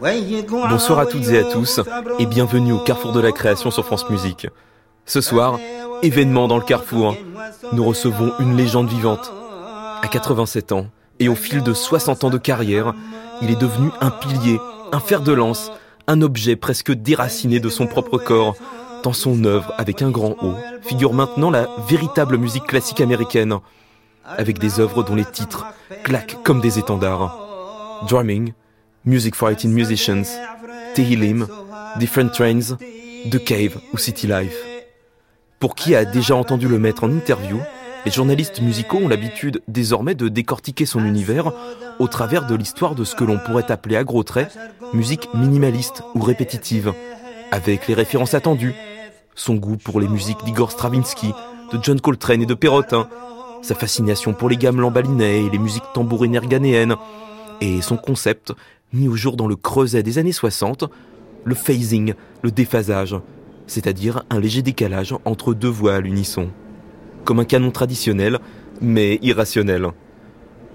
Bonsoir à toutes et à tous et bienvenue au Carrefour de la création sur France Musique. Ce soir, événement dans le Carrefour. Nous recevons une légende vivante. À 87 ans et au fil de 60 ans de carrière, il est devenu un pilier, un fer de lance, un objet presque déraciné de son propre corps. Dans son œuvre, avec un grand O, figure maintenant la véritable musique classique américaine, avec des œuvres dont les titres claquent comme des étendards. Drumming, Music for 18 Musicians, Tehillim, Different Trains, The Cave ou City Life. Pour qui a déjà entendu le mettre en interview, les journalistes musicaux ont l'habitude désormais de décortiquer son univers au travers de l'histoire de ce que l'on pourrait appeler à gros traits musique minimaliste ou répétitive, avec les références attendues, son goût pour les musiques d'Igor Stravinsky, de John Coltrane et de Perrotin, sa fascination pour les gammes lambalinais et les musiques tambourines ghanéennes, et son concept mis au jour dans le creuset des années 60, le phasing, le déphasage, c'est-à-dire un léger décalage entre deux voix à l'unisson. Comme un canon traditionnel, mais irrationnel.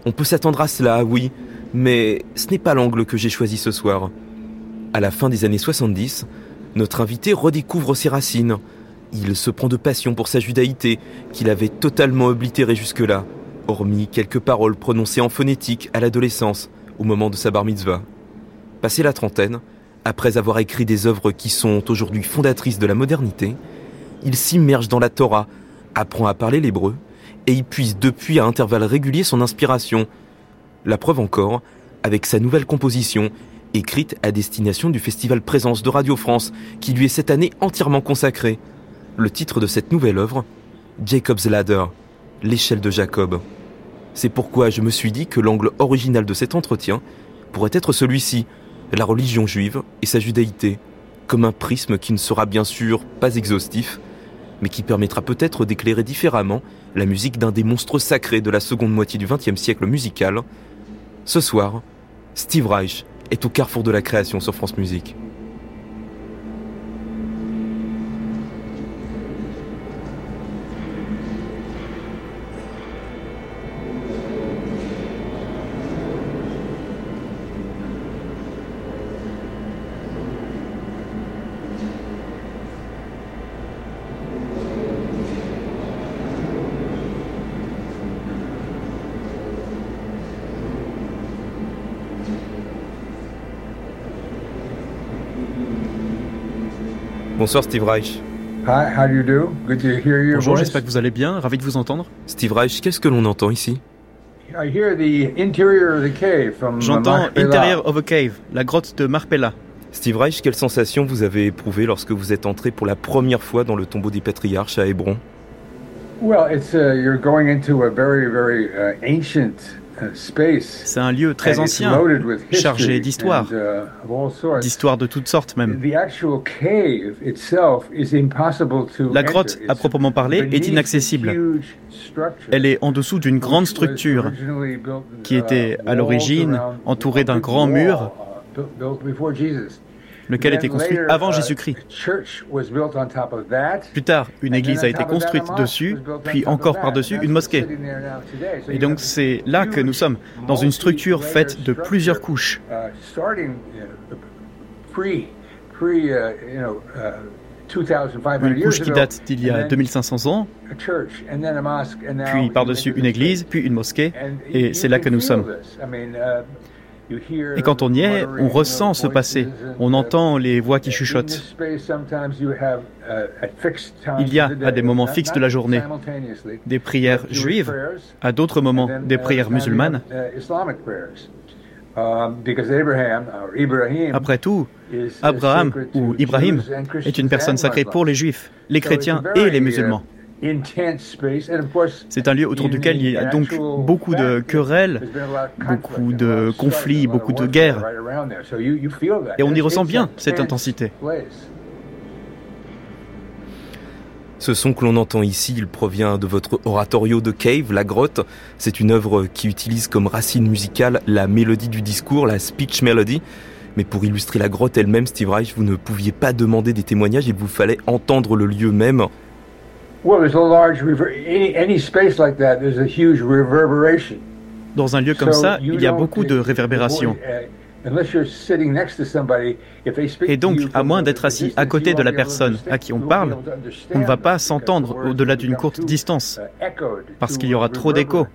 On peut s'attendre à cela, oui, mais ce n'est pas l'angle que j'ai choisi ce soir. À la fin des années 70, notre invité redécouvre ses racines. Il se prend de passion pour sa judaïté, qu'il avait totalement oblitérée jusque-là, hormis quelques paroles prononcées en phonétique à l'adolescence, au moment de sa bar mitzvah. Passé la trentaine, après avoir écrit des œuvres qui sont aujourd'hui fondatrices de la modernité, il s'immerge dans la Torah, apprend à parler l'hébreu, et y puise depuis à intervalles réguliers son inspiration. La preuve encore, avec sa nouvelle composition, écrite à destination du Festival Présence de Radio France, qui lui est cette année entièrement consacré. Le titre de cette nouvelle œuvre, Jacob's Ladder, l'échelle de Jacob. C'est pourquoi je me suis dit que l'angle original de cet entretien pourrait être celui-ci, la religion juive et sa judaïté, comme un prisme qui ne sera bien sûr pas exhaustif, mais qui permettra peut-être d'éclairer différemment la musique d'un des monstres sacrés de la seconde moitié du XXe siècle musical. Ce soir, Steve Reich est au carrefour de la création sur France Musique. Bonsoir Steve Reich. Bonjour, j'espère que vous allez bien, ravi de vous entendre. Steve Reich, qu'est-ce que l'on entend ici? J'entends Interior of a Cave, la grotte de Marpella. Steve Reich, quelle sensation vous avez éprouvée lorsque vous êtes entré pour la première fois dans le tombeau des patriarches à Hébron? Well, it's uh, you're going into a very, very uh, ancient c'est un lieu très ancien, chargé d'histoire, uh, d'histoire de toutes sortes même. La grotte, à proprement parler, est inaccessible. Elle est en dessous d'une grande structure qui était à l'origine entourée d'un grand mur lequel était construit avant Jésus-Christ. Plus tard, une église a été construite dessus, puis encore par-dessus, une mosquée. Et donc c'est là que nous sommes, dans une structure faite de plusieurs couches. Une couche qui date d'il y a 2500 ans, puis par-dessus une église, puis une mosquée, et c'est là que nous sommes. Et quand on y est, on ressent ce passé, on entend les voix qui chuchotent. Il y a à des moments fixes de la journée des prières juives, à d'autres moments des prières musulmanes. Après tout, Abraham ou Ibrahim est une personne sacrée pour les juifs, les chrétiens et les musulmans. C'est un lieu autour duquel il y a donc beaucoup de querelles, beaucoup de conflits, beaucoup de guerres. Et on y ressent bien cette intensité. Ce son que l'on entend ici, il provient de votre oratorio de Cave, La Grotte. C'est une œuvre qui utilise comme racine musicale la mélodie du discours, la speech melody. Mais pour illustrer la grotte elle-même, Steve Reich, vous ne pouviez pas demander des témoignages, il vous fallait entendre le lieu même. Dans un lieu comme ça, il y a beaucoup de réverbération. Et donc, à moins d'être assis à côté de la personne à qui on parle, on ne va pas s'entendre au-delà d'une courte distance, parce qu'il y aura trop d'écho.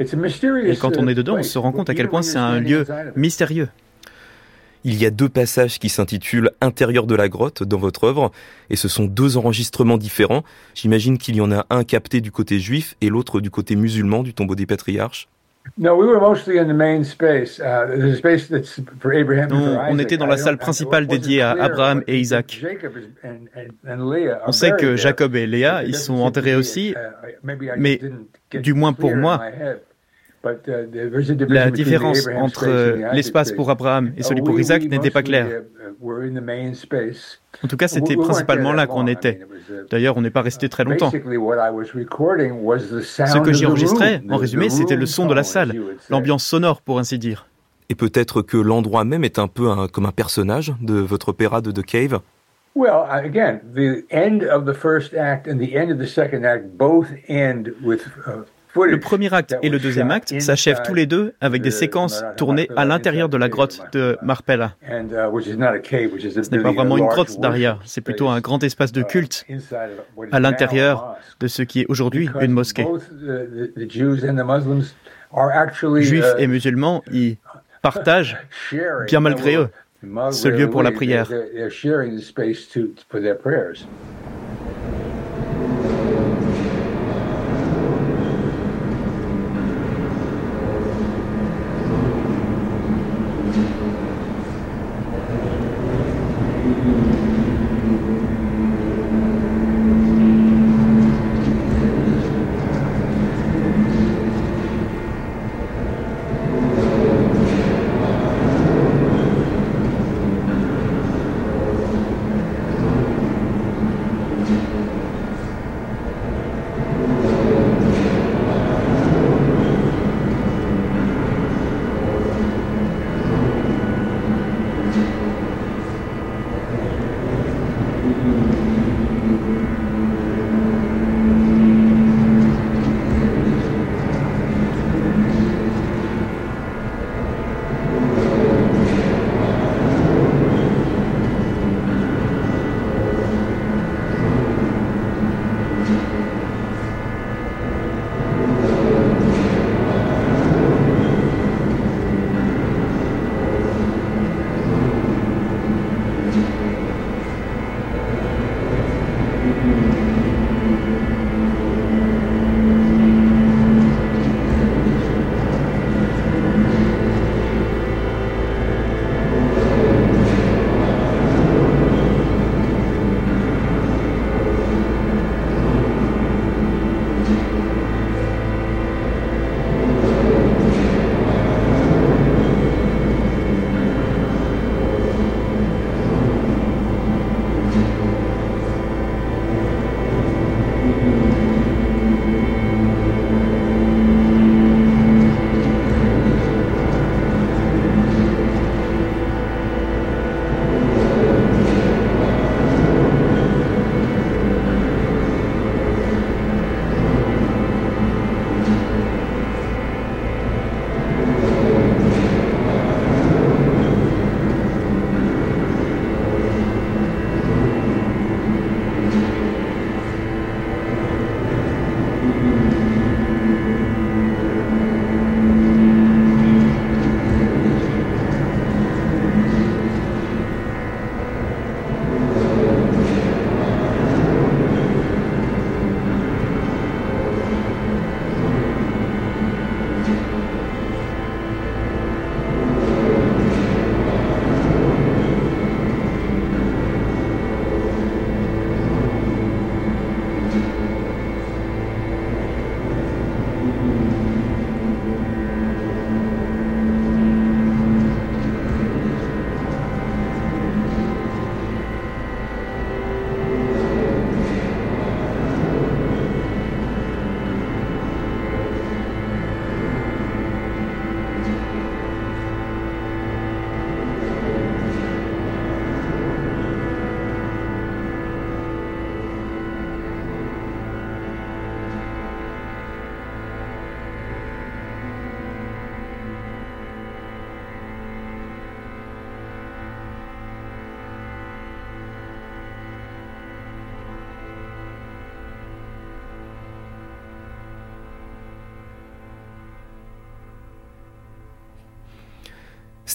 Et quand on est dedans, on se rend compte à quel point c'est un lieu mystérieux. Il y a deux passages qui s'intitulent Intérieur de la grotte dans votre œuvre, et ce sont deux enregistrements différents. J'imagine qu'il y en a un capté du côté juif et l'autre du côté musulman du tombeau des patriarches. Non, on était dans la salle principale dédiée à Abraham et Isaac. On sait que Jacob et Léa, ils sont enterrés aussi, uh, mais du moins pour moi, Uh, La différence entre l'espace pour Abraham et celui pour Isaac n'était pas claire. Uh, en tout cas, c'était principalement là qu'on était. D'ailleurs, on n'est pas resté très longtemps. Ce que j'y enregistrais, en résumé, c'était le son de la salle, l'ambiance sonore, pour ainsi dire. Et peut-être que l'endroit même est un peu comme un personnage de votre opéra de The Cave? Uh, le premier acte et le deuxième acte s'achèvent tous les deux avec des séquences tournées à l'intérieur de la grotte de Marpella. Ce n'est pas vraiment une grotte d'Aria, c'est plutôt un grand espace de culte à l'intérieur de ce qui est aujourd'hui une mosquée. Juifs et musulmans y partagent, bien malgré eux, ce lieu pour la prière.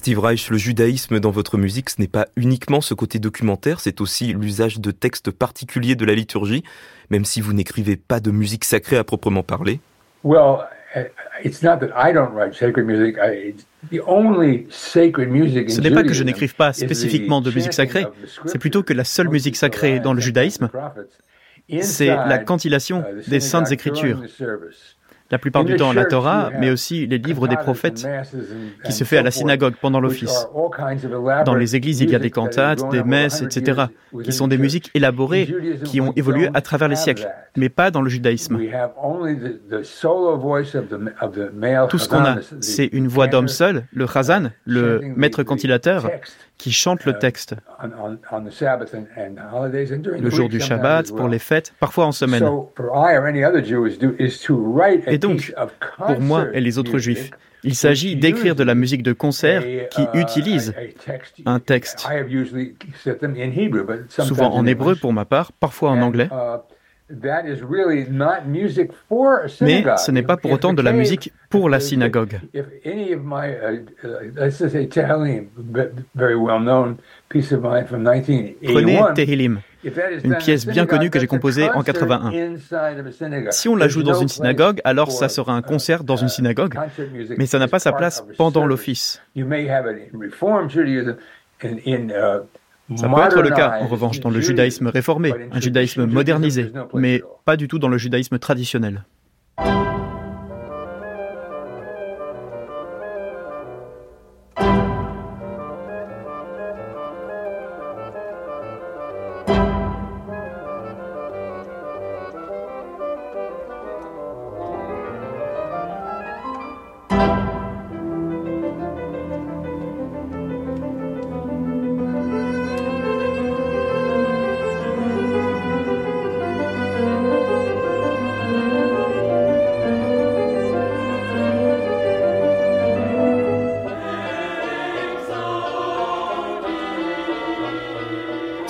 Steve Reich, le judaïsme dans votre musique, ce n'est pas uniquement ce côté documentaire, c'est aussi l'usage de textes particuliers de la liturgie, même si vous n'écrivez pas de musique sacrée à proprement parler. Well, it's not that I don't write sacred music. The only sacred music Ce n'est pas que je n'écrive pas spécifiquement de musique sacrée, c'est plutôt que la seule musique sacrée dans le judaïsme, c'est la cantillation uh, des saintes écritures la plupart du temps la Torah, mais aussi les livres des prophètes, qui se fait à la synagogue pendant l'office. Dans les églises, il y a des cantates, des messes, etc., qui sont des musiques élaborées qui ont évolué à travers les siècles, mais pas dans le judaïsme. Tout ce qu'on a, c'est une voix d'homme seul, le chazan, le maître cantilateur, qui chante le texte le jour du Shabbat, pour les fêtes, parfois en semaine. Et donc, pour moi et les autres juifs, il s'agit d'écrire de la musique de concert qui uh, utilise un texte, souvent en hébreu pour ma part, parfois en anglais. Uh, mais ce n'est pas pour autant de la musique pour la synagogue. Prenez Tehillim, une pièce bien connue que j'ai composée en 81. Si on la joue dans une synagogue, alors ça sera un concert dans une synagogue, mais ça n'a pas sa place pendant l'office. Ça peut être le cas, en revanche, dans le judaïsme réformé, un judaïsme modernisé, mais pas du tout dans le judaïsme traditionnel.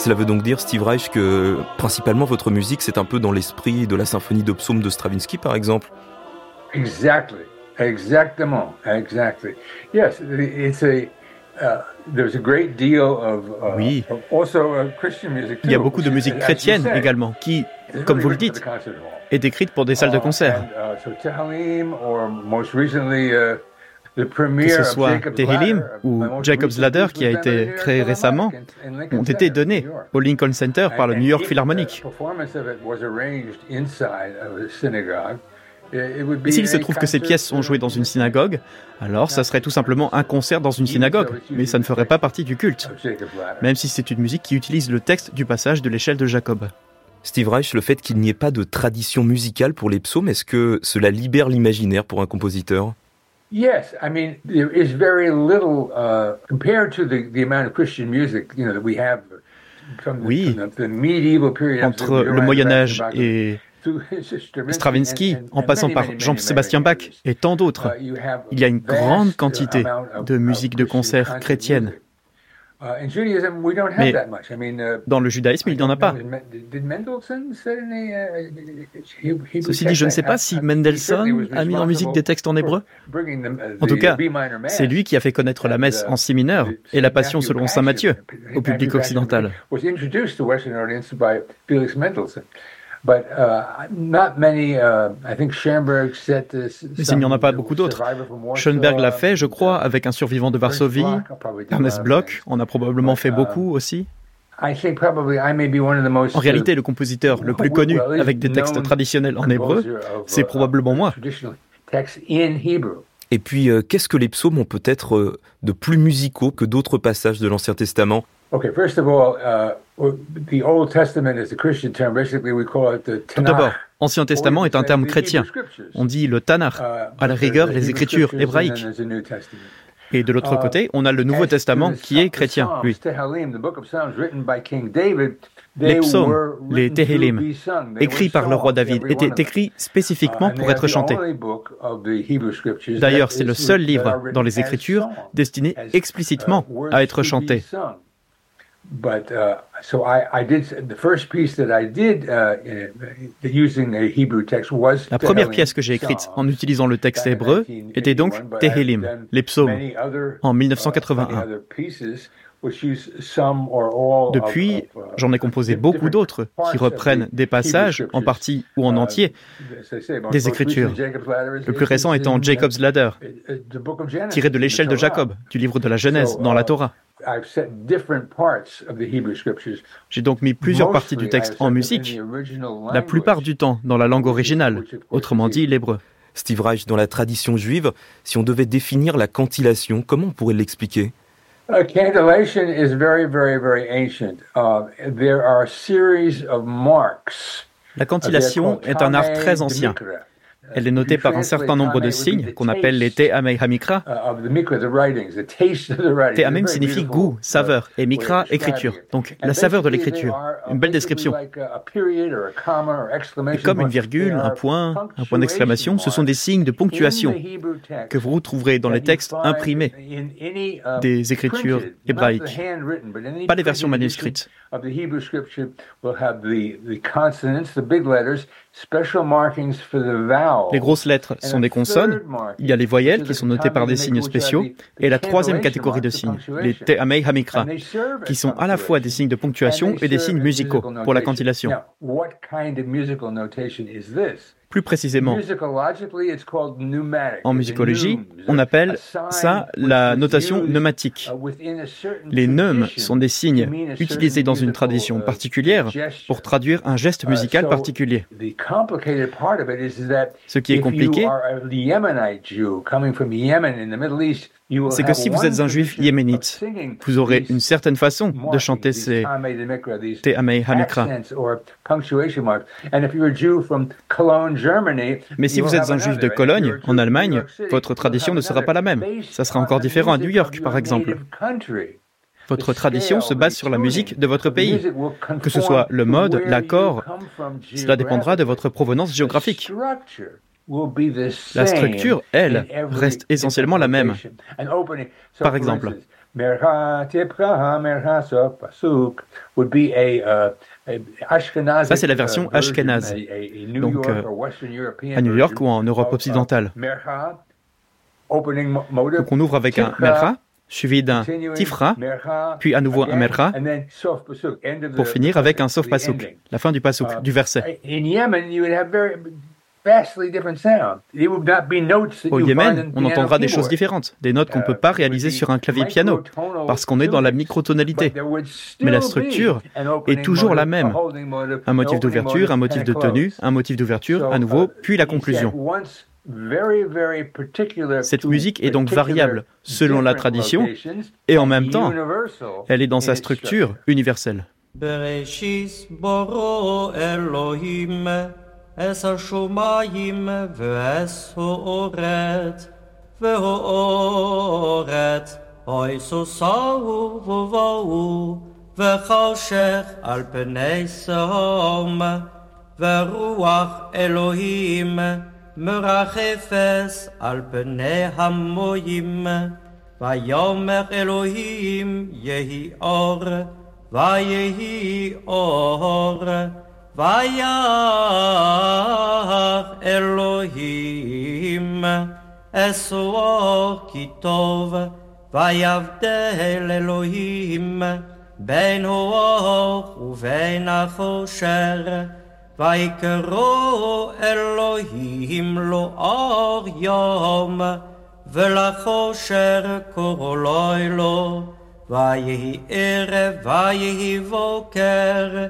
Cela veut donc dire, Steve Reich, que principalement votre musique, c'est un peu dans l'esprit de la symphonie de psaume de Stravinsky, par exemple? Exactly. Exactement. Exactly. Yes, it's a. Uh, there's a great deal of, uh, oui. also, uh, Christian music too. Il y a beaucoup de musique chrétienne également, qui, comme vous le dites, est écrite pour des salles de concert. Uh, uh, uh, que ce soit Tehillim ou Jacob's Ladder qui a été créé récemment, ont été donnés au Lincoln Center par le New York Philharmonic. Et s'il se trouve que ces pièces sont jouées dans une synagogue, alors ça serait tout simplement un concert dans une synagogue, mais ça ne ferait pas partie du culte, même si c'est une musique qui utilise le texte du passage de l'échelle de Jacob. Steve Reich, le fait qu'il n'y ait pas de tradition musicale pour les psaumes, est-ce que cela libère l'imaginaire pour un compositeur? Yes, I mean there is very little uh, compared to the, the amount of Christian music, you know, that we have from the, oui. from the, medieval period. Entre le Moyen Âge et Stravinsky, en passant par Jean-Sébastien Bach et tant d'autres, uh, il y a une grande quantité de musique de concert chrétienne. Uh, Mais uh, dans le judaïsme, il n'y en a pas. Uh, Ceci dit, je ne sais pas si Mendelssohn a mis en musique des textes en hébreu. En tout cas, c'est lui qui a fait connaître la messe en si mineur et la passion selon saint Matthieu au public occidental. Mais il n'y en a pas beaucoup d'autres. Schoenberg l'a fait, je crois, avec un survivant de Varsovie. Ernest Bloch en a probablement fait beaucoup aussi. En réalité, le compositeur le plus connu avec des textes traditionnels en hébreu, c'est probablement moi. Et puis, euh, qu'est-ce que les psaumes ont peut-être euh, de plus musicaux que d'autres passages de l'Ancien Testament? Okay, first of all, uh, the Old Testament is a Christian term. Basically, we call it the Tout d'abord, Ancien Testament est un terme chrétien. On dit le Tanakh, uh, à la rigueur les Écritures hébraïques. Et de l'autre uh, côté, on a le Nouveau Testament qui est chrétien, lui. Les psaumes, les Tehillim, écrits par le roi David, étaient écrits spécifiquement pour être chantés. D'ailleurs, c'est le seul livre dans les Écritures destiné explicitement à être chanté. But uh, so I, I did the first piece that I did uh, using a Hebrew text was. La première pièce que j'ai écrite en utilisant le texte hébreu était donc Tehillim, les psaumes, en 1981. Depuis, uh, j'en ai composé beaucoup d'autres qui reprennent des passages, en partie ou en uh, entier, des Écritures. Le plus récent étant Jacob's Ladder, tiré de l'échelle de Jacob, du livre de la Genèse dans la Torah. J'ai donc mis plusieurs parties du texte en musique, la plupart du temps dans la langue originale, autrement dit l'hébreu. Steve Reich, dans la tradition juive, si on devait définir la cantillation, comment on pourrait l'expliquer? Uh, cantillation is very, very, very ancient. Uh, there are a series of marks. La cantillation est un art très ancien. Elle est notée par un certain nombre de signes qu'on appelle les Te'amei Hamikra. Te'amim signifie goût, saveur, et Mikra, écriture. Donc la saveur de l'écriture. Une belle description. Et comme une virgule, un point, un point d'exclamation, ce sont des signes de ponctuation que vous retrouverez dans les textes imprimés des écritures hébraïques, pas les versions manuscrites. Les grosses lettres sont des consonnes. Il y a les voyelles qui sont notées par des signes spéciaux. Et la troisième catégorie de signes, les te'amei hamikra, qui sont à la fois des signes de ponctuation et des signes musicaux pour la cantillation. Plus précisément, en musicologie, on appelle ça la notation pneumatique. Les neumes sont des signes utilisés dans une tradition particulière pour traduire un geste musical particulier. Ce qui est compliqué, c'est que si vous êtes un juif yéménite, vous aurez une certaine façon de chanter ces Te'amei Hamikra. Mais si vous êtes un juif de Cologne, en Allemagne, votre tradition ne sera pas la même. Ça sera encore différent à New York, par exemple. Votre tradition se base sur la musique de votre pays. Que ce soit le mode, l'accord, cela dépendra de votre provenance géographique. La structure, elle, reste essentiellement la même. Par exemple, ça, c'est la version ashkenaz, donc euh, à New York ou en Europe occidentale. Donc on ouvre avec un merha, suivi d'un tifra, puis à nouveau un merha, pour finir avec un sof pasuk, la fin du pasuk, du verset. Au Yémen, on entendra des choses différentes, des notes qu'on ne peut pas réaliser sur un clavier piano, parce qu'on est dans la microtonalité. Mais la structure est toujours la même. Un motif d'ouverture, un motif de tenue, un motif d'ouverture, à nouveau, puis la conclusion. Cette musique est donc variable selon la tradition et en même temps, elle est dans sa structure universelle. Es השומיים ואס האורת והאורת אוי סוסו ובואו וחושך על פני סהום ורוח אלוהים מרחפס על פני המוים ויאמר אלוהים יהי אור ויהי אור ויח אלוהים אסורו כי טוב, ויבדל אלוהים בין האור ובין החושר, ויקראו אלוהים לו אור יום, ולחושר קורו לו אלו, ויהי ערב ויהי בוקר,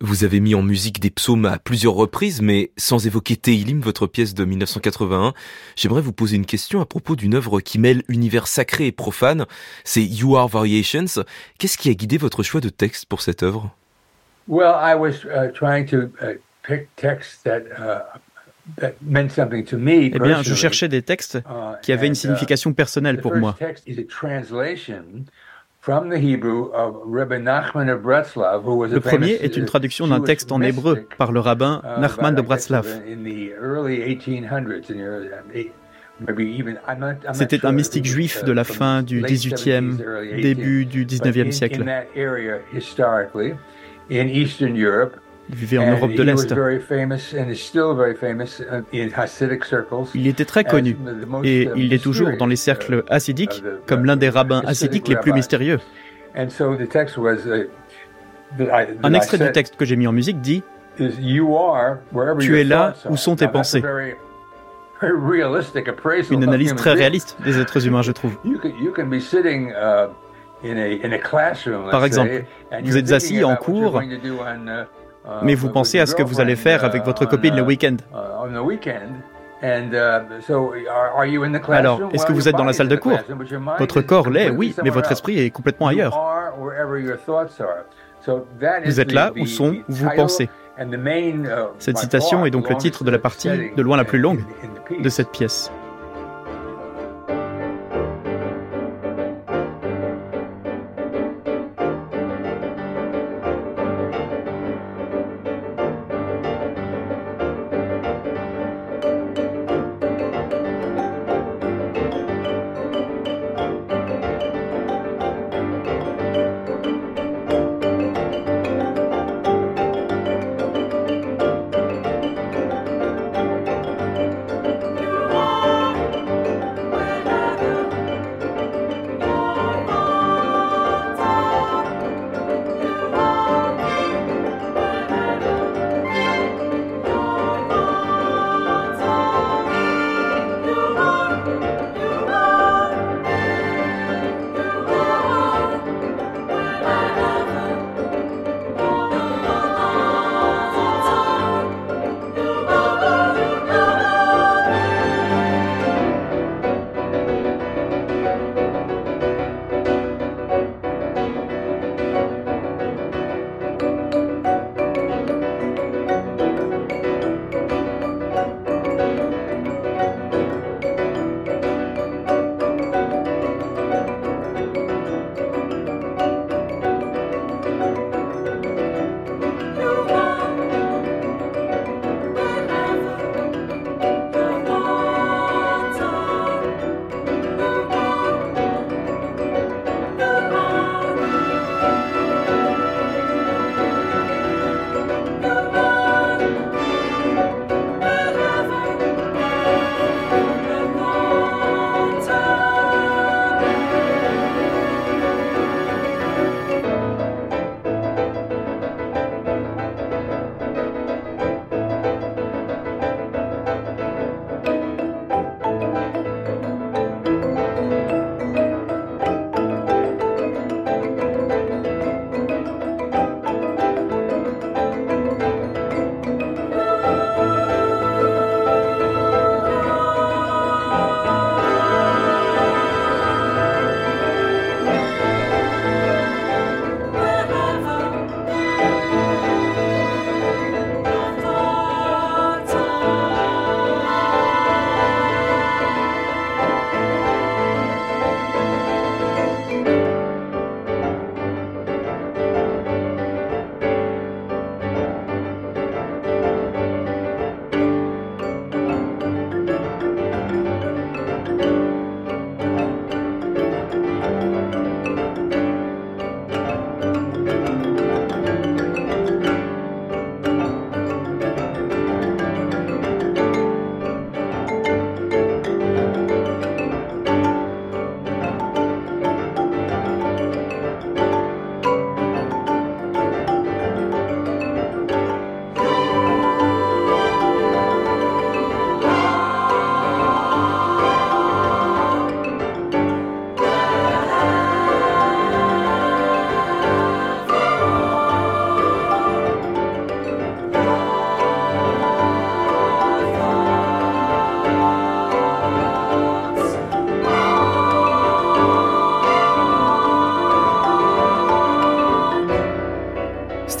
Vous avez mis en musique des psaumes à plusieurs reprises, mais sans évoquer Teilim, votre pièce de 1981. J'aimerais vous poser une question à propos d'une œuvre qui mêle univers sacré et profane. C'est You Are Variations. Qu'est-ce qui a guidé votre choix de texte pour cette œuvre? Well, I was uh, trying to uh, pick texts that uh, eh bien, je cherchais des textes qui avaient une signification personnelle pour moi. Le premier est une traduction d'un texte en hébreu par le rabbin uh, Nachman de Bratslav. C'était un mystique juif de la fin du 18e, début du 19e siècle. Il vivait en Europe de l'Est. Il était très connu et il l'est toujours dans les cercles hassidiques comme l'un des rabbins hassidiques les plus mystérieux. Un extrait du texte que j'ai mis en musique dit Tu es là où sont tes pensées. Une analyse très réaliste des êtres humains, je trouve. Par exemple, vous êtes assis en cours, mais vous pensez à ce que vous allez faire avec votre copine le week-end. Alors, est-ce que vous êtes dans la salle de cours? Votre corps l'est, oui, mais votre esprit est complètement ailleurs. Vous êtes là où sont vous pensez. Cette citation est donc le titre de la partie de loin la plus longue de cette pièce.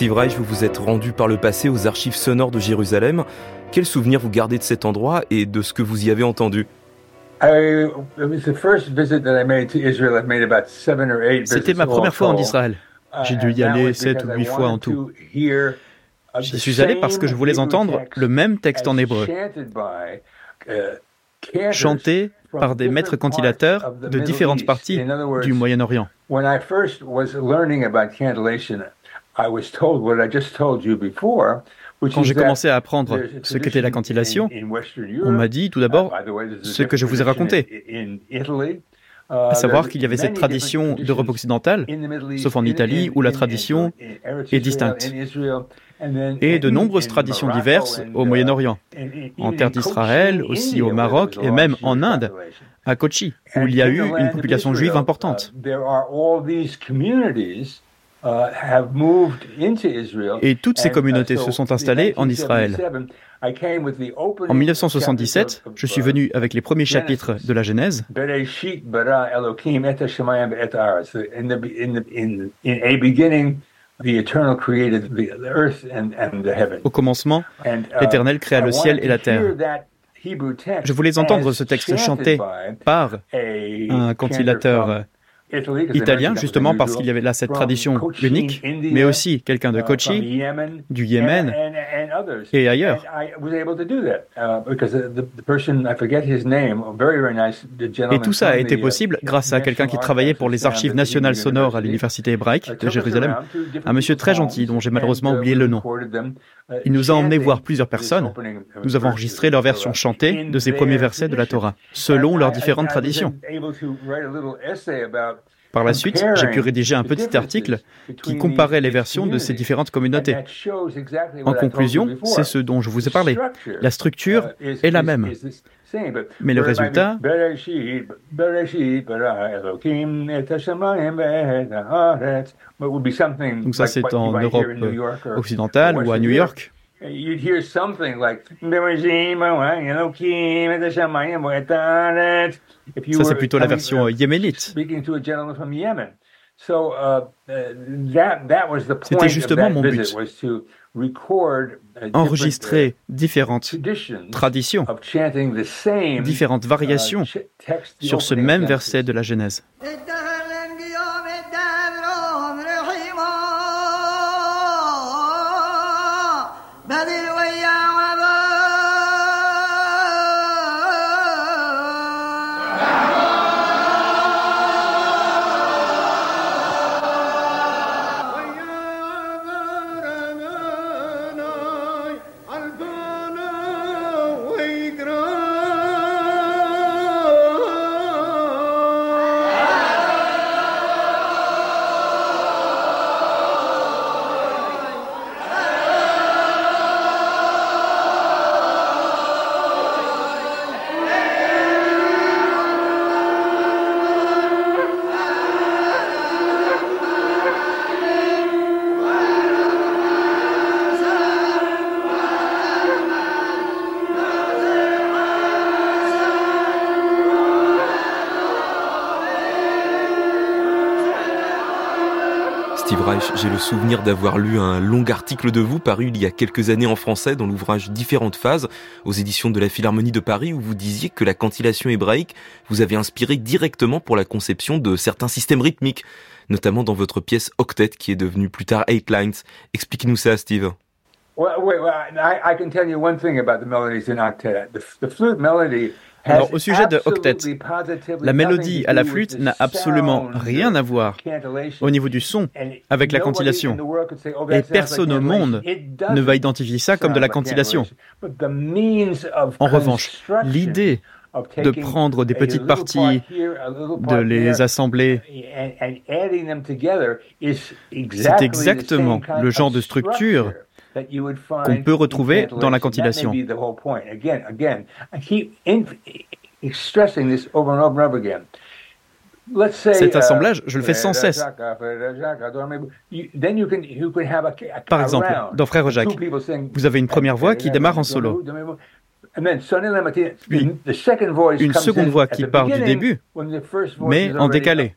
Steve Reich, vous vous êtes rendu par le passé aux archives sonores de Jérusalem. Quel souvenir vous gardez de cet endroit et de ce que vous y avez entendu? C'était ma première fois en Israël. J'ai dû y aller sept ou huit fois en tout. J'y suis allé parce que je voulais entendre le même texte en hébreu. chantés par des maîtres cantilateurs de différentes parties du Moyen-Orient. Quand j'ai commencé à apprendre ce qu'était la cantillation, on m'a dit tout d'abord ce que je vous ai raconté, à savoir qu'il y avait cette tradition d'Europe occidentale, sauf en Italie où la tradition est distincte, et de nombreuses traditions diverses au Moyen-Orient, en terre d'Israël, aussi au Maroc et même en Inde, à Kochi, où il y a eu une population juive importante. Et toutes ces communautés se sont installées en Israël. En 1977, je suis venu avec les premiers chapitres de la Genèse. Au commencement, l'Éternel créa le ciel et la terre. Je voulais entendre ce texte chanté par un cantilateur italien, justement parce qu'il y avait là cette tradition unique, mais aussi quelqu'un de Kochi, du Yémen et ailleurs. Et tout ça a été possible grâce à quelqu'un qui travaillait pour les archives nationales sonores à l'université hébraïque de Jérusalem, un monsieur très gentil dont j'ai malheureusement oublié le nom. Il nous a emmenés voir plusieurs personnes. Nous avons enregistré leur version chantée de ces premiers versets de la Torah, selon leurs différentes traditions. Par la suite, j'ai pu rédiger un petit article qui comparait les versions de ces différentes communautés. En conclusion, c'est ce dont je vous ai parlé. La structure est la même. Mais le résultat, donc ça c'est en Europe occidentale ou à New York. You'd hear something like ça, c'est plutôt la version yéménite. C'était justement mon but, enregistrer différentes traditions, différentes variations sur ce même verset de la Genèse. بل ويا j'ai le souvenir d'avoir lu un long article de vous paru il y a quelques années en français dans l'ouvrage Différentes phases aux éditions de la Philharmonie de Paris où vous disiez que la cantillation hébraïque vous avait inspiré directement pour la conception de certains systèmes rythmiques, notamment dans votre pièce Octet qui est devenue plus tard Eight Lines. Expliquez-nous ça, Steve. Alors, au sujet de Octet, la mélodie à la flûte n'a absolument rien à voir au niveau du son avec la cantillation. Et personne au monde ne va identifier ça comme de la cantillation. En revanche, l'idée de prendre des petites parties, de les assembler. C'est exactement le genre de structure qu'on peut retrouver dans la cantillation. Cet assemblage, je le fais sans cesse. Par exemple, dans Frère Jacques, vous avez une première voix qui démarre en solo. Puis, une seconde voix qui part du début, mais en décalé.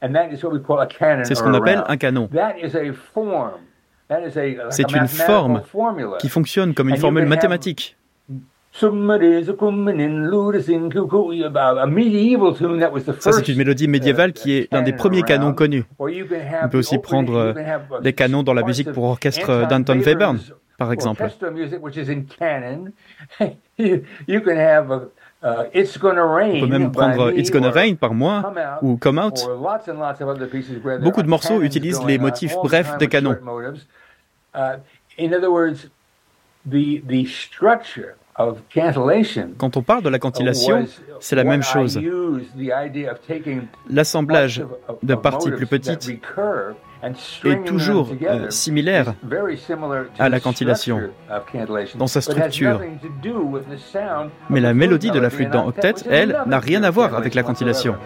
C'est ce qu'on appelle un canon. C'est une forme qui fonctionne comme une formule mathématique. Ça, c'est une mélodie médiévale qui est l'un des premiers canons connus. On peut aussi prendre des canons dans la musique pour orchestre d'Anton Webern, par exemple. On peut même prendre It's Gonna Rain par moi ou Come Out. Beaucoup de morceaux utilisent les motifs brefs des canons. Quand on parle de la cantillation, c'est la même chose. L'assemblage de parties plus petites est toujours euh, similaire à la cantillation dans sa structure. Mais la mélodie de la flûte dans Octet, elle, n'a rien à voir avec la cantillation.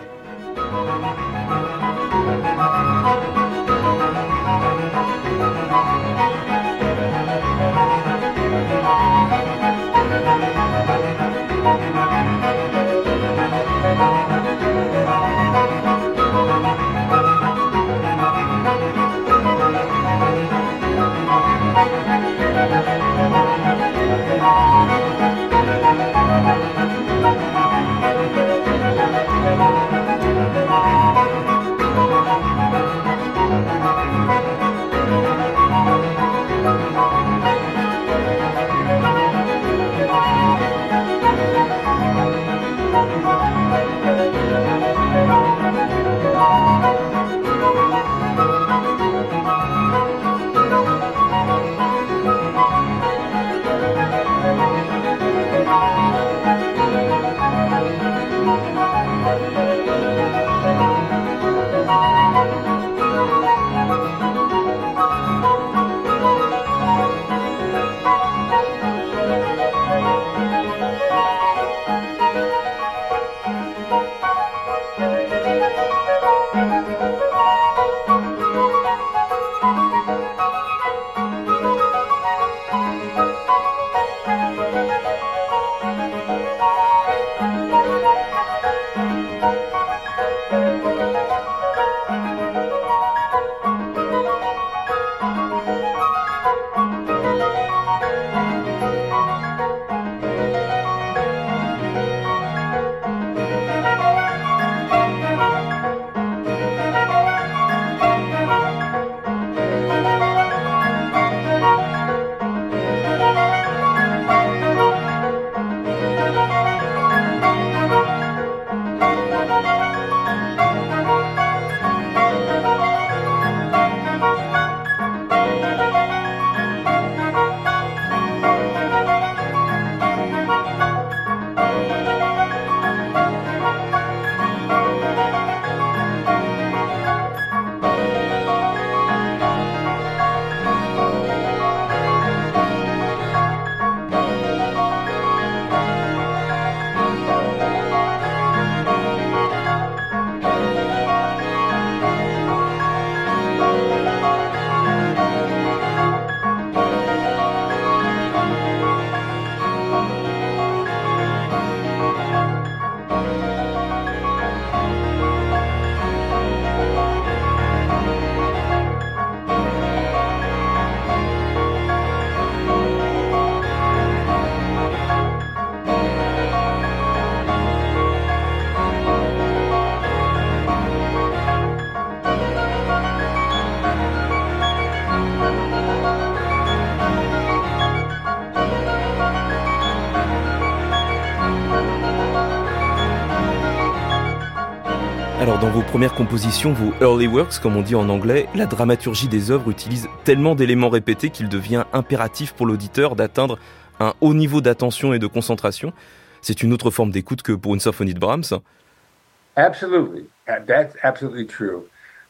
Premières compositions, vos early works, comme on dit en anglais, la dramaturgie des œuvres utilise tellement d'éléments répétés qu'il devient impératif pour l'auditeur d'atteindre un haut niveau d'attention et de concentration. C'est une autre forme d'écoute que pour une symphonie de Brahms.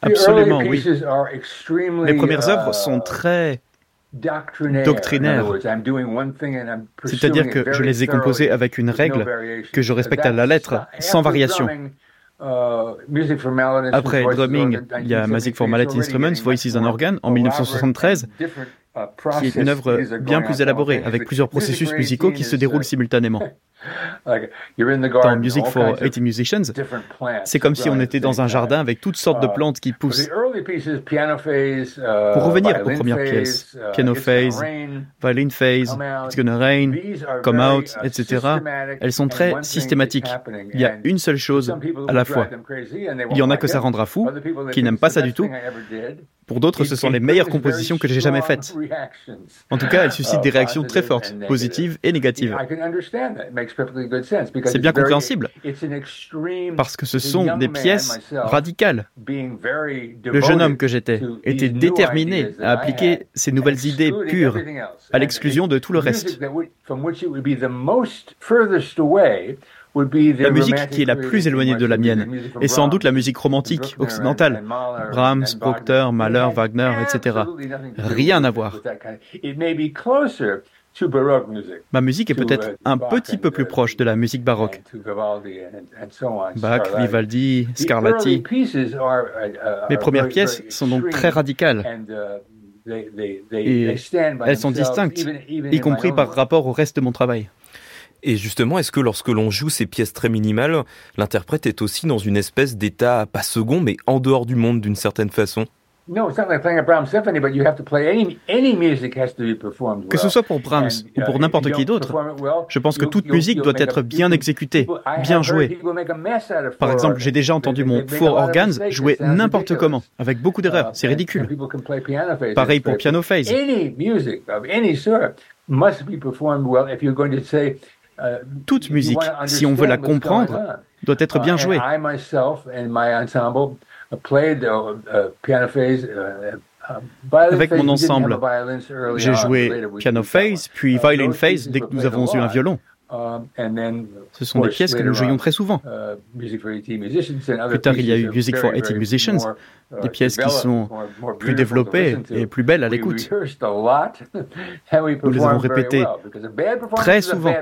Absolument, oui. Les premières œuvres sont uh, très doctrinaires. C'est-à-dire que je les ai composées avec une règle que je respecte à la lettre, sans variation. Euh, Après Drumming, il y a Music for Mallet Instruments, Voices and Organ en 1973, uh, qui est une œuvre bien plus élaborée, avec plusieurs processus musicaux qui se déroulent simultanément. Dans Music for 80 Musicians, c'est comme si on était dans un jardin avec toutes sortes de uh, plantes qui poussent. Uh, Pour revenir aux premières pièces, uh, piano phase, violin phase, It's Gonna Rain, Come Out, etc., elles sont très systématiques. Il y a une seule chose à la fois. Il y en a que ça rendra fou, qui n'aiment pas ça du tout. Pour d'autres, ce sont les meilleures compositions que j'ai jamais faites. En tout cas, elles suscitent des réactions très fortes, positives et négatives. C'est bien compréhensible, parce que ce sont des pièces radicales. Le jeune homme que j'étais était déterminé à appliquer ces nouvelles idées pures, à l'exclusion de tout le reste. La musique qui est la plus éloignée de la mienne est sans doute la musique romantique occidentale. Brahms, Proctor, Mahler, Wagner, etc. Rien à voir. Ma musique est peut-être un petit peu plus proche de la musique baroque. Bach, Vivaldi, Scarlatti. Mes premières pièces sont donc très radicales. Et elles sont distinctes, y compris par rapport au reste de mon travail. Et justement, est-ce que lorsque l'on joue ces pièces très minimales, l'interprète est aussi dans une espèce d'état pas second, mais en dehors du monde d'une certaine façon? Que ce soit pour Brahms ou pour n'importe qui d'autre, je pense que toute musique doit être bien exécutée, bien jouée. Par exemple, j'ai déjà entendu mon Four Organs jouer n'importe comment, avec beaucoup d'erreurs. C'est ridicule. Pareil pour Piano Phase. Toute musique, si on veut la comprendre, doit être bien jouée. Avec mon ensemble, j'ai joué piano phase, puis violin phase dès que nous avons eu un violon. Um, Ce sont des pièces que nous jouions très souvent. Uh, plus tard, il y a eu Music for 80 Musicians, des uh, pièces qui sont plus développées et plus belles à l'écoute. Nous les avons répétées très souvent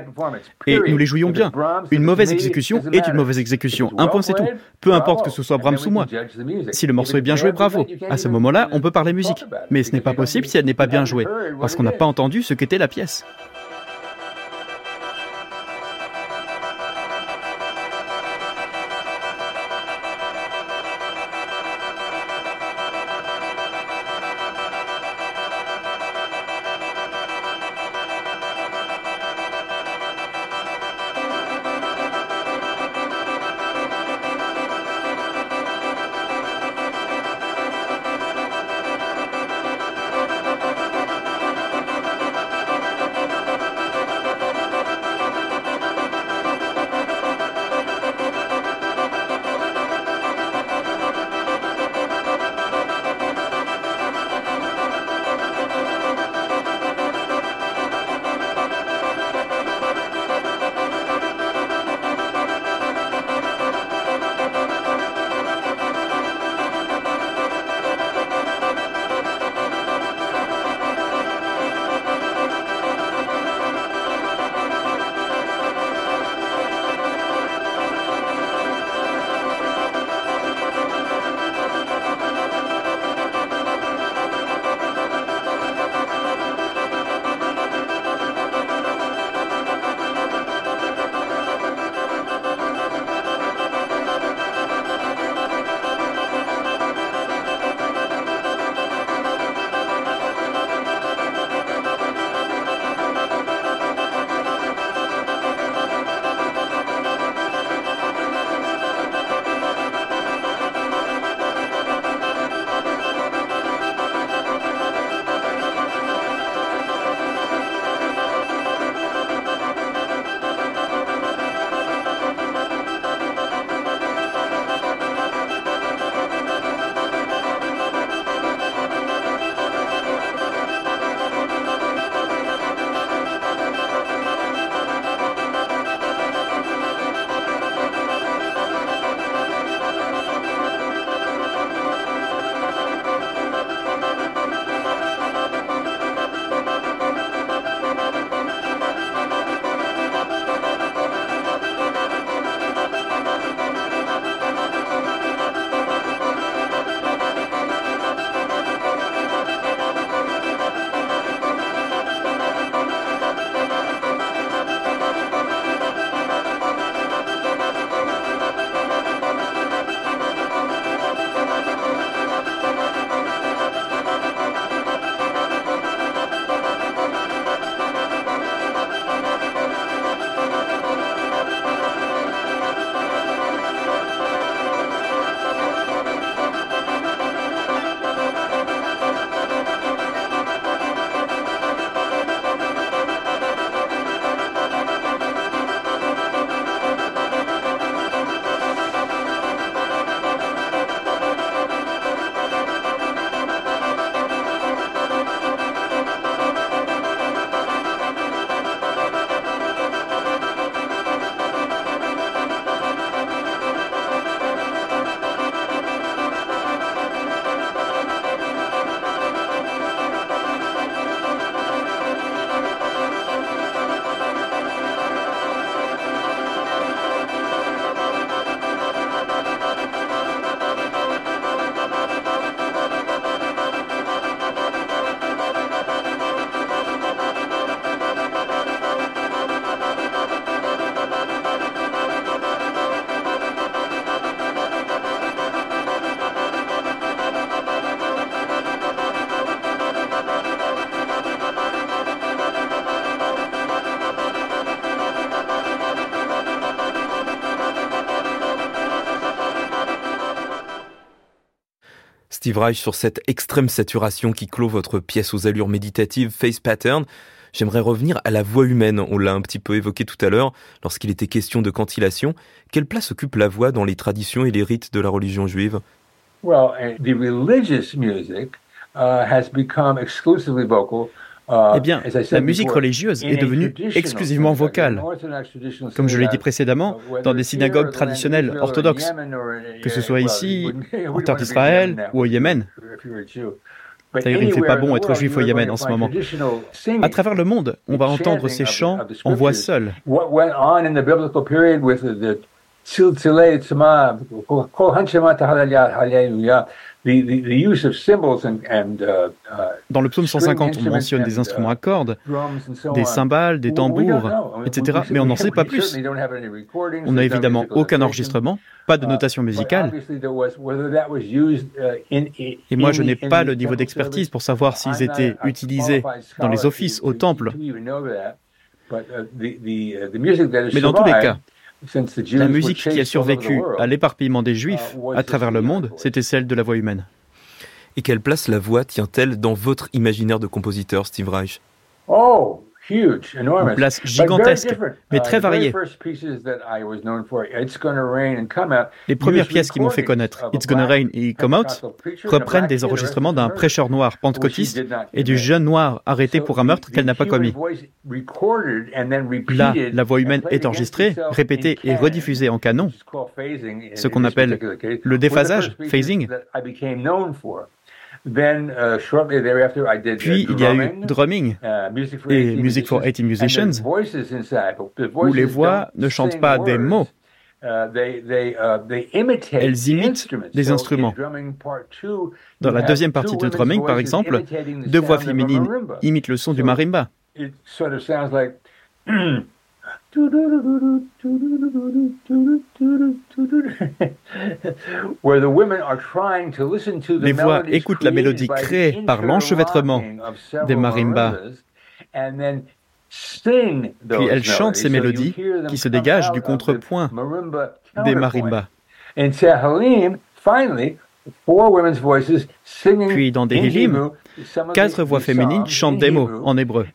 et nous les jouions bien. Une mauvaise exécution est une mauvaise exécution. Un point, c'est tout. Peu importe que ce soit Brahms ou moi. Si le morceau est bien joué, bravo. À ce moment-là, on peut parler musique. Mais ce n'est pas possible si elle n'est pas bien jouée, parce qu'on n'a pas entendu ce qu'était la pièce. Steve Reich, sur cette extrême saturation qui clôt votre pièce aux allures méditatives Face Pattern, j'aimerais revenir à la voix humaine. On l'a un petit peu évoqué tout à l'heure lorsqu'il était question de cantillation. Quelle place occupe la voix dans les traditions et les rites de la religion juive? Well, the religious music uh, has become exclusively vocal eh bien, la musique religieuse est devenue exclusivement vocale. Comme je l'ai dit précédemment, dans des synagogues traditionnelles orthodoxes, que ce soit ici, en terre d'Israël ou au Yémen. D'ailleurs, il ne fait pas bon être juif au Yémen en ce moment. À travers le monde, on va entendre ces chants en voix seule. Dans le psaume 150, on mentionne des instruments à cordes, des cymbales, des tambours, etc. Mais on n'en sait pas plus. On n'a évidemment aucun enregistrement, pas de notation musicale. Et moi, je n'ai pas le niveau d'expertise pour savoir s'ils étaient utilisés dans les offices au temple. Mais dans tous les cas, la musique qui a survécu à l'éparpillement des Juifs uh, à travers le monde, c'était celle de la voix humaine. Et quelle place la voix tient-elle dans votre imaginaire de compositeur, Steve Reich? Oh, une place gigantesque, mais très uh, variée. Les premières pièces qui m'ont fait connaître, It's Gonna Rain et Come Out, reprennent des enregistrements d'un prêcheur noir pentecôtiste et du jeune noir arrêté pour un meurtre qu'elle n'a pas commis. Là, la voix humaine est enregistrée, répétée et rediffusée en canon, ce qu'on appelle le déphasage, phasing. Uh, Puis il y a eu drumming uh, et Music for 80 Musicians, où les voix ne chantent pas des mots, uh, elles imitent des instruments. Dans la deuxième partie de drumming, par exemple, deux voix féminines imitent le son du marimba. Les voix écoutent la mélodie créée par l'enchevêtrement des marimbas. Puis elles chantent ces mélodies qui se dégagent du contrepoint des marimbas. Puis dans des Hilim, quatre voix féminines chantent des mots en hébreu.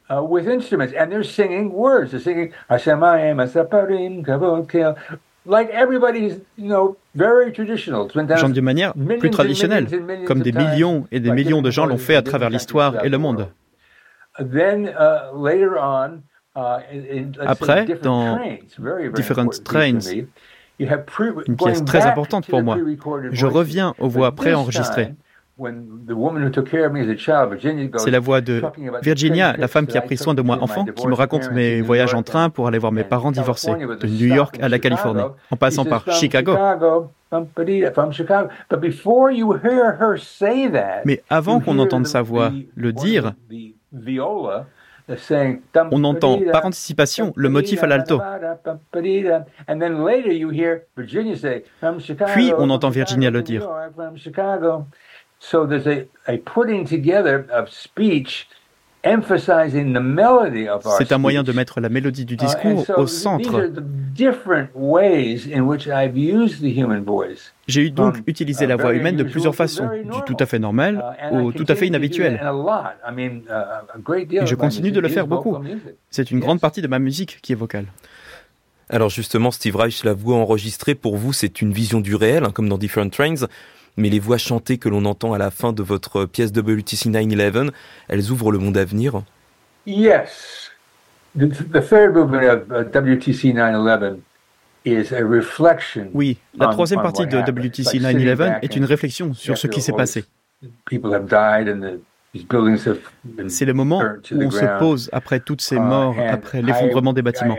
Chantent d'une manière plus traditionnelle, comme des millions et des millions de gens l'ont fait à travers l'histoire et le monde. Uh, uh, Après, dans Different Trains, une pièce très importante pour moi. Je reviens aux voix préenregistrées. C'est la voix de Virginia, la femme qui a pris soin de moi enfant, qui me raconte mes voyages en train pour aller voir mes parents divorcés, de New York à la Californie, en passant par Chicago. Mais avant qu'on entende sa voix le dire, on entend par anticipation le motif à l'alto. Puis on entend Virginia le dire. C'est un moyen de mettre la mélodie du discours au centre. J'ai eu donc utilisé la voix humaine de plusieurs façons, du tout à fait normal uh, au tout à fait inhabituel. Uh, Et je continue de le faire beaucoup. C'est une grande partie de ma musique qui est vocale. Alors justement, Steve Reich, la voix enregistrée, pour vous, c'est une vision du réel, hein, comme dans Different Trains mais les voix chantées que l'on entend à la fin de votre pièce WTC 9-11, elles ouvrent le monde à venir Yes. The, third movement of uh, WTC 9-11 is a reflection oui, la troisième partie de WTC 9-11 est une réflexion sur ce qui s'est passé. C'est le moment où on se pose après toutes ces uh, morts, après l'effondrement des bâtiments.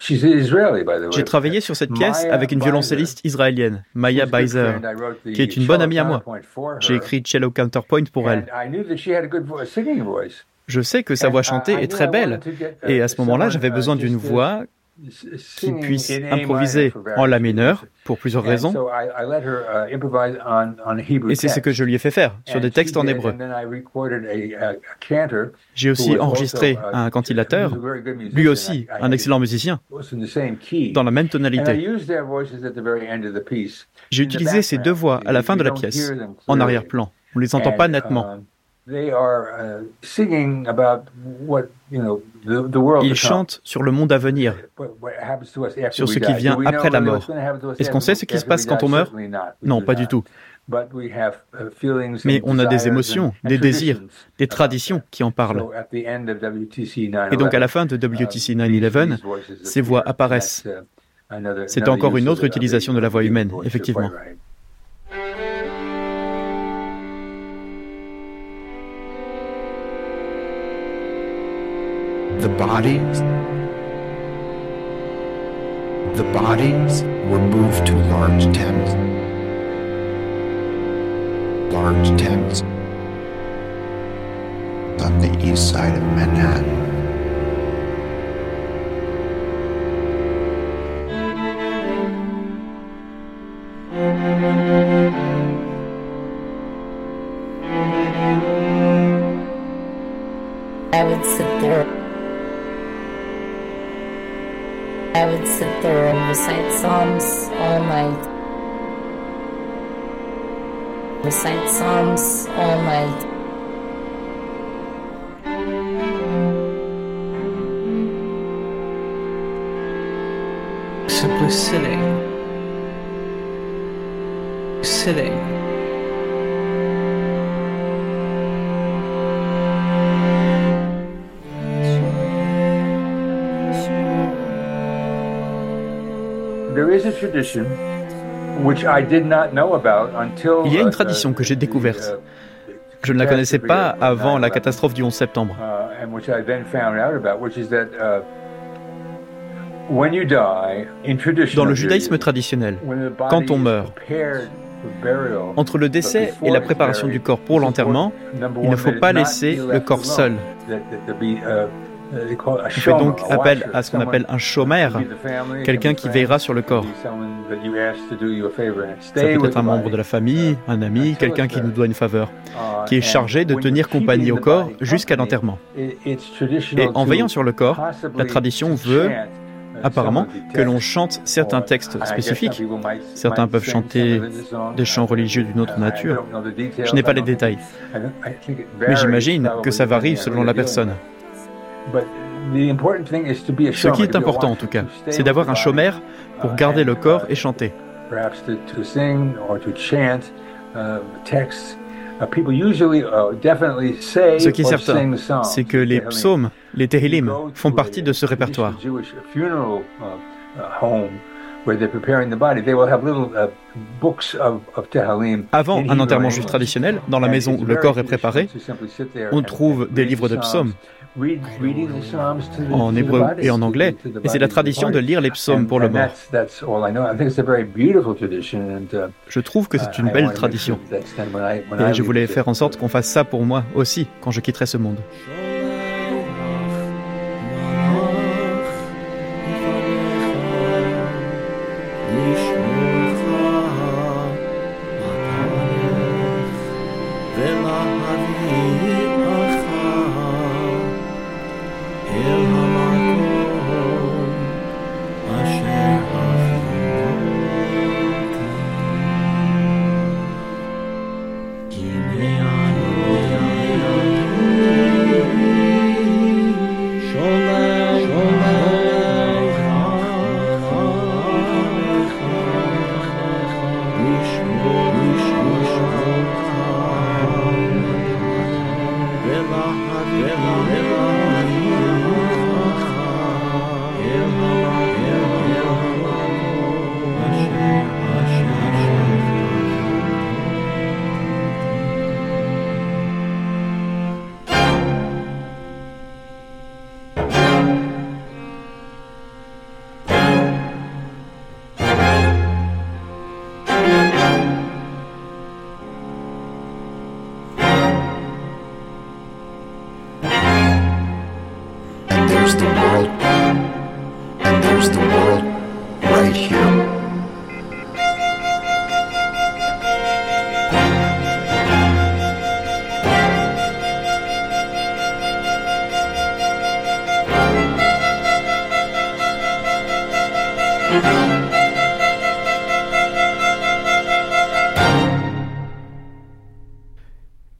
J'ai travaillé sur cette pièce avec une violoncelliste israélienne, Maya Beiser, qui est une bonne amie à moi. J'ai écrit Cello Counterpoint pour elle. Je sais que sa voix chantée est très belle, et à ce moment-là, j'avais besoin d'une voix qui puisse improviser en la mineur pour plusieurs raisons. Et c'est ce que je lui ai fait faire sur des textes en hébreu. J'ai aussi enregistré un cantilateur, lui aussi un excellent musicien, dans la même tonalité. J'ai utilisé ces deux voix à la fin de la pièce, en arrière-plan. On ne les entend pas nettement. Ils chantent sur le monde à venir, sur ce qui vient après la mort? Est-ce qu'on sait ce qui se passe quand on meurt? Non, pas du tout. Mais on a des émotions, des désirs, des traditions qui en parlent. Et donc à la fin de WTC 9-11, ces voix apparaissent. C'est encore une autre utilisation de la voix humaine, effectivement. Bodies? The bodies were moved to large tents. Large tents. On the east side of Manhattan. I would sit there I would sit there and recite Psalms all night. Recite Psalms all night. Simply sitting. Sitting. Il y a une tradition que j'ai découverte. Uh, Je ne la connaissais pas avant la catastrophe du 11 septembre. Uh, uh, Dans le judaïsme traditionnel, quand on meurt, entre le décès et la préparation du corps pour l'enterrement, il ne faut pas laisser le corps seul. On fait donc appel à ce qu'on appelle un chômeur, quelqu'un qui veillera sur le corps. Ça peut être un membre de la famille, un ami, quelqu'un qui nous doit une faveur, qui est chargé de tenir compagnie au corps jusqu'à l'enterrement. Et en veillant sur le corps, la tradition veut apparemment que l'on chante certains textes spécifiques. Certains peuvent chanter des chants religieux d'une autre nature. Je n'ai pas les détails. Mais j'imagine que ça varie selon la personne. Ce qui est important en tout cas, c'est d'avoir un chômeur pour garder le corps et chanter. Ce qui est certain, c'est que les psaumes, les Tehillim, font partie de ce répertoire. Avant un enterrement juif traditionnel, dans la maison où le corps est préparé, on trouve des livres de psaumes. En hébreu et en anglais, et c'est la tradition de lire les psaumes pour le mort. Je trouve que c'est une belle tradition. Et je voulais faire en sorte qu'on fasse ça pour moi aussi quand je quitterai ce monde.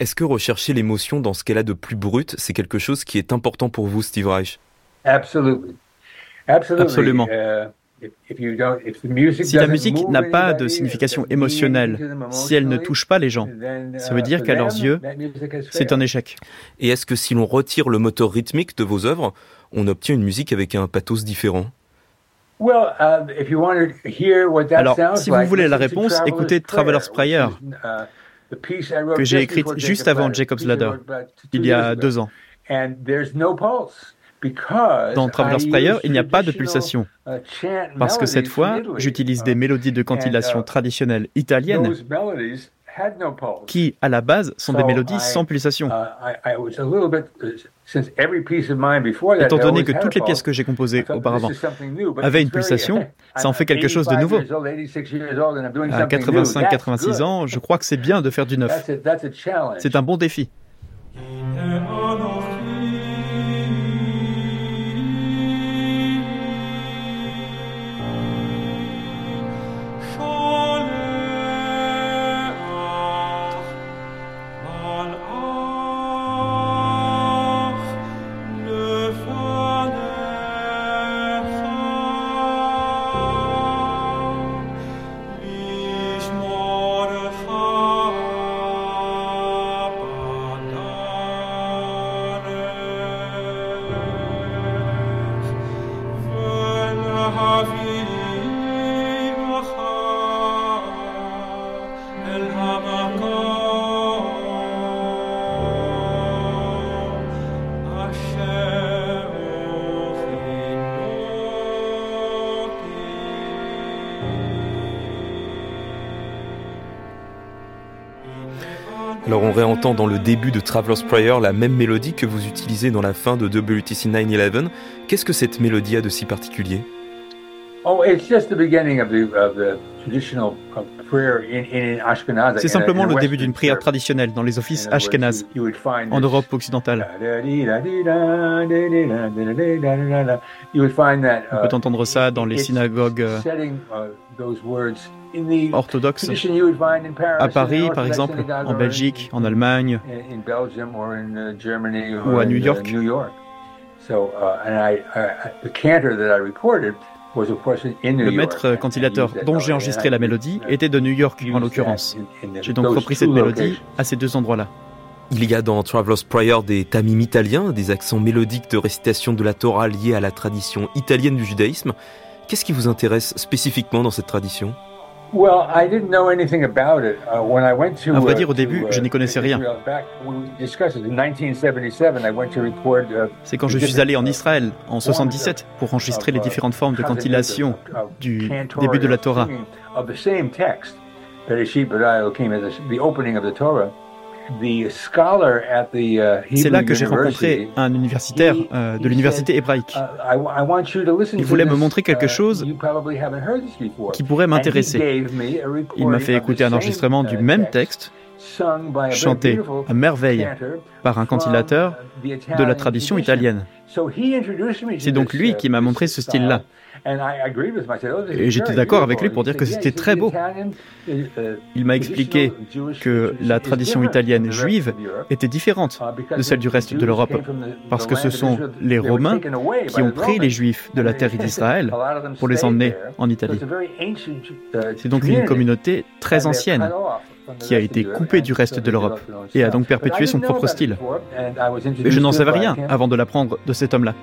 Est-ce que rechercher l'émotion dans ce qu'elle a de plus brut, c'est quelque chose qui est important pour vous, Steve Reich? Absolument. Absolument. Si la musique n'a pas de signification émotionnelle, si elle ne touche pas les gens, ça veut dire qu'à leurs yeux, c'est un échec. Et est-ce que si l'on retire le moteur rythmique de vos œuvres, on obtient une musique avec un pathos différent? Alors, si vous voulez la réponse, écoutez Traveler's Prayer, que j'ai écrite juste avant Jacob's Ladder, il y a deux ans. Dans Traveler's Prayer, il n'y a pas de pulsation, parce que cette fois, j'utilise des mélodies de cantillation traditionnelles italiennes qui, à la base, sont des mélodies sans pulsation. Étant donné que toutes les pièces que j'ai composées auparavant avaient une pulsation, ça en fait quelque chose de nouveau. À 85-86 ans, je crois que c'est bien de faire du neuf. C'est un bon défi. Alors on réentend dans le début de Traveler's Prayer la même mélodie que vous utilisez dans la fin de WTC 9-11. Qu'est-ce que cette mélodie a de si particulier? C'est simplement le début d'une prière traditionnelle dans les offices ashkenaz en Europe occidentale. On peut entendre ça dans les synagogues orthodoxes à Paris, par exemple, en Belgique, en Allemagne ou à New York. Le maître cantillateur dont j'ai enregistré la mélodie était de New York en l'occurrence. J'ai donc repris cette mélodie à ces deux endroits-là. Il y a dans Traveler's Prayer des tamim italiens, des accents mélodiques de récitation de la Torah liés à la tradition italienne du judaïsme. Qu'est-ce qui vous intéresse spécifiquement dans cette tradition? À vrai dire, au début, je n'y connaissais rien. C'est quand je suis allé en Israël en 77 pour enregistrer les différentes formes de cantillation du début de la Torah. Uh, C'est là que j'ai rencontré un universitaire euh, de l'université hébraïque. Uh, Il voulait me montrer quelque uh, chose qui pourrait m'intéresser. Il m'a fait écouter un enregistrement du même texte, chanté à merveille par un cantillateur de la tradition italienne. C'est donc lui qui m'a montré ce style-là. Et j'étais d'accord avec lui pour dire que c'était très beau. Uh, Il m'a expliqué que la tradition italienne juive était différente uh, de celle du reste de l'Europe, parce que ce sont les Romains qui ont pris les Juifs de la terre d'Israël pour les emmener en Italie. Uh, C'est donc une communauté très ancienne qui a été coupée du reste de l'Europe et a donc perpétué son propre style. Mais je n'en savais rien avant de l'apprendre de cet homme-là.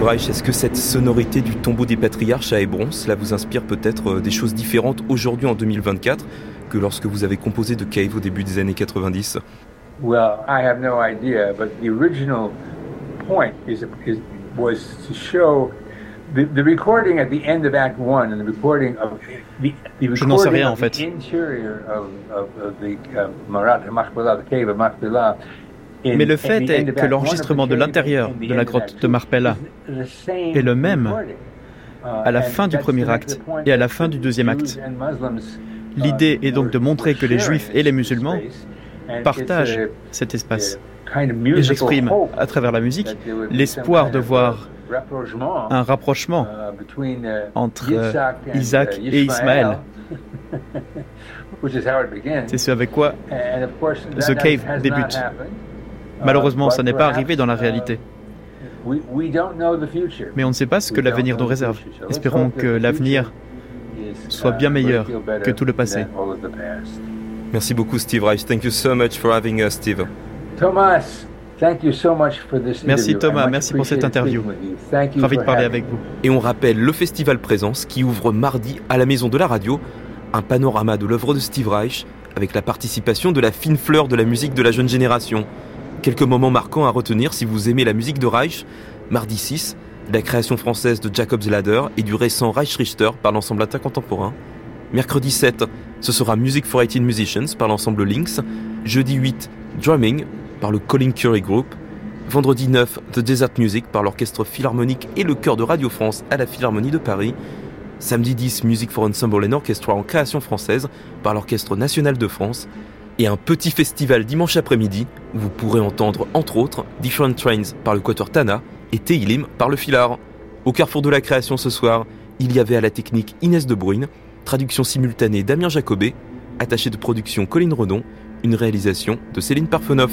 Steve Reich, est-ce que cette sonorité du tombeau des patriarches à Hébron, cela vous inspire peut-être euh, des choses différentes aujourd'hui en 2024 que lorsque vous avez composé de Cave au début des années 90 Well, I have no idea, but the original point is, is was to show the, the recording at the end of Act One and the recording of the, the recording rien, of en fait. the interior of, of, of the uh, Marat Machpelah, the cave of Machpelah. Mais le fait est que l'enregistrement de l'intérieur de la grotte de Marpella est le même. Uh, à la fin du premier acte et à la fin du deuxième acte. uh, L'idée est donc de montrer que les Juifs et les musulmans partagent cet espace. Et j'exprime à travers la musique l'espoir de voir uh, rapprochement, un rapprochement between, entre Isaac et Ismaël. which is how it begins. C'est ce avec quoi, The Cave débute. Happened. Uh, malheureusement, ça n'est pas arrivé dans la uh, réalité. future. Mais on ne sait pas ce que l'avenir nous réserve. Espérons que l'avenir is, soit uh, bien meilleur que tout le passé. Merci beaucoup Steve Reich. Thank you so much for having us, Steve. Thomas, thank you so much for this Merci, Thomas. Merci pour cette interview. Ravi de parler avec vous. Et on rappelle le Festival Présence qui ouvre mardi à la Maison de la Radio un panorama de l'œuvre de Steve Reich avec la participation de la fine fleur de la musique de la jeune génération. Quelques moments marquants à retenir si vous aimez la musique de Reich. Mardi 6, la création française de Jacob's Ladder et du récent Reich Richter par l'ensemble latin contemporain. Mercredi 7, ce sera Music for 18 Musicians par l'ensemble Lynx. Jeudi 8, Drumming par le Colin Curry Group. Vendredi 9, The Desert Music par l'Orchestre Philharmonique et le Chœur de Radio France à la Philharmonie de Paris. Samedi 10, Music for Ensemble and Orchestra en création française par l'Orchestre National de France. Et un petit festival dimanche après-midi où vous pourrez entendre, entre autres, Different Trains par le Quatuor Tana et Teilim par le Philhar. Au carrefour de la création ce soir, il y avait à la technique Inès de Bruyne, traduction simultanée Damien Jacobet, attaché de production Colline Redon, une réalisation de Céline Parfenoff.